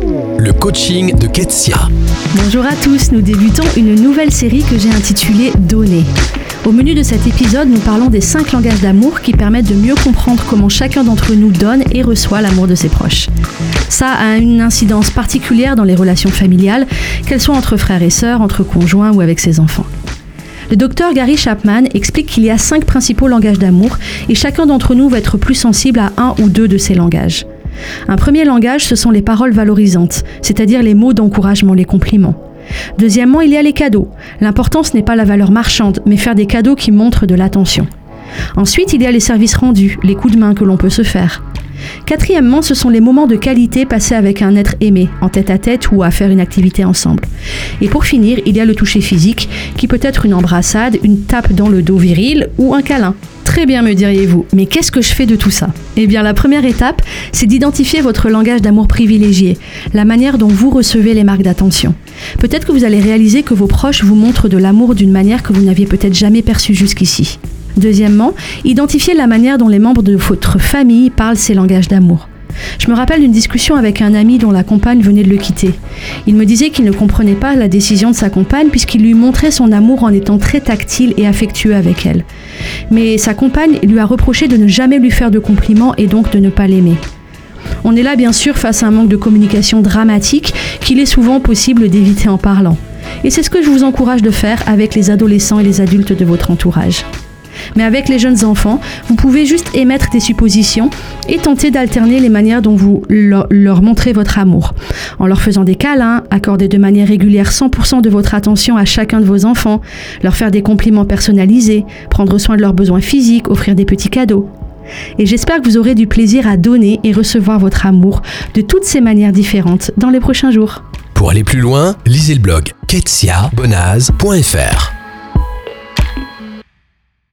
Le coaching de Ketsia. Bonjour à tous, nous débutons une nouvelle série que j'ai intitulée Donner. Au menu de cet épisode, nous parlons des 5 langages d'amour qui permettent de mieux comprendre comment chacun d'entre nous donne et reçoit l'amour de ses proches. Ça a une incidence particulière dans les relations familiales, qu'elles soient entre frères et sœurs, entre conjoints ou avec ses enfants. Le docteur Gary Chapman explique qu'il y a cinq principaux langages d'amour et chacun d'entre nous va être plus sensible à un ou deux de ces langages. Un premier langage, ce sont les paroles valorisantes, c'est-à-dire les mots d'encouragement, les compliments. Deuxièmement, il y a les cadeaux. L'important, ce n'est pas la valeur marchande, mais faire des cadeaux qui montrent de l'attention. Ensuite, il y a les services rendus, les coups de main que l'on peut se faire. Quatrièmement, ce sont les moments de qualité passés avec un être aimé, en tête à tête ou à faire une activité ensemble. Et pour finir, il y a le toucher physique, qui peut être une embrassade, une tape dans le dos viril ou un câlin. Très bien, me diriez-vous, mais qu'est-ce que je fais de tout ça? Eh bien, la première étape, c'est d'identifier votre langage d'amour privilégié, la manière dont vous recevez les marques d'attention. Peut-être que vous allez réaliser que vos proches vous montrent de l'amour d'une manière que vous n'aviez peut-être jamais perçue jusqu'ici. Deuxièmement, identifiez la manière dont les membres de votre famille parlent ces langages d'amour. Je me rappelle d'une discussion avec un ami dont la compagne venait de le quitter. Il me disait qu'il ne comprenait pas la décision de sa compagne puisqu'il lui montrait son amour en étant très tactile et affectueux avec elle. Mais sa compagne lui a reproché de ne jamais lui faire de compliments et donc de ne pas l'aimer. On est là bien sûr face à un manque de communication dramatique qu'il est souvent possible d'éviter en parlant. Et c'est ce que je vous encourage de faire avec les adolescents et les adultes de votre entourage. Mais avec les jeunes enfants, vous pouvez juste émettre des suppositions et tenter d'alterner les manières dont vous leur, montrez votre amour. En leur faisant des câlins, accorder de manière régulière 100% de votre attention à chacun de vos enfants, leur faire des compliments personnalisés, prendre soin de leurs besoins physiques, offrir des petits cadeaux. Et j'espère que vous aurez du plaisir à donner et recevoir votre amour de toutes ces manières différentes dans les prochains jours. Pour aller plus loin, lisez le blog ketsiabonaz.fr.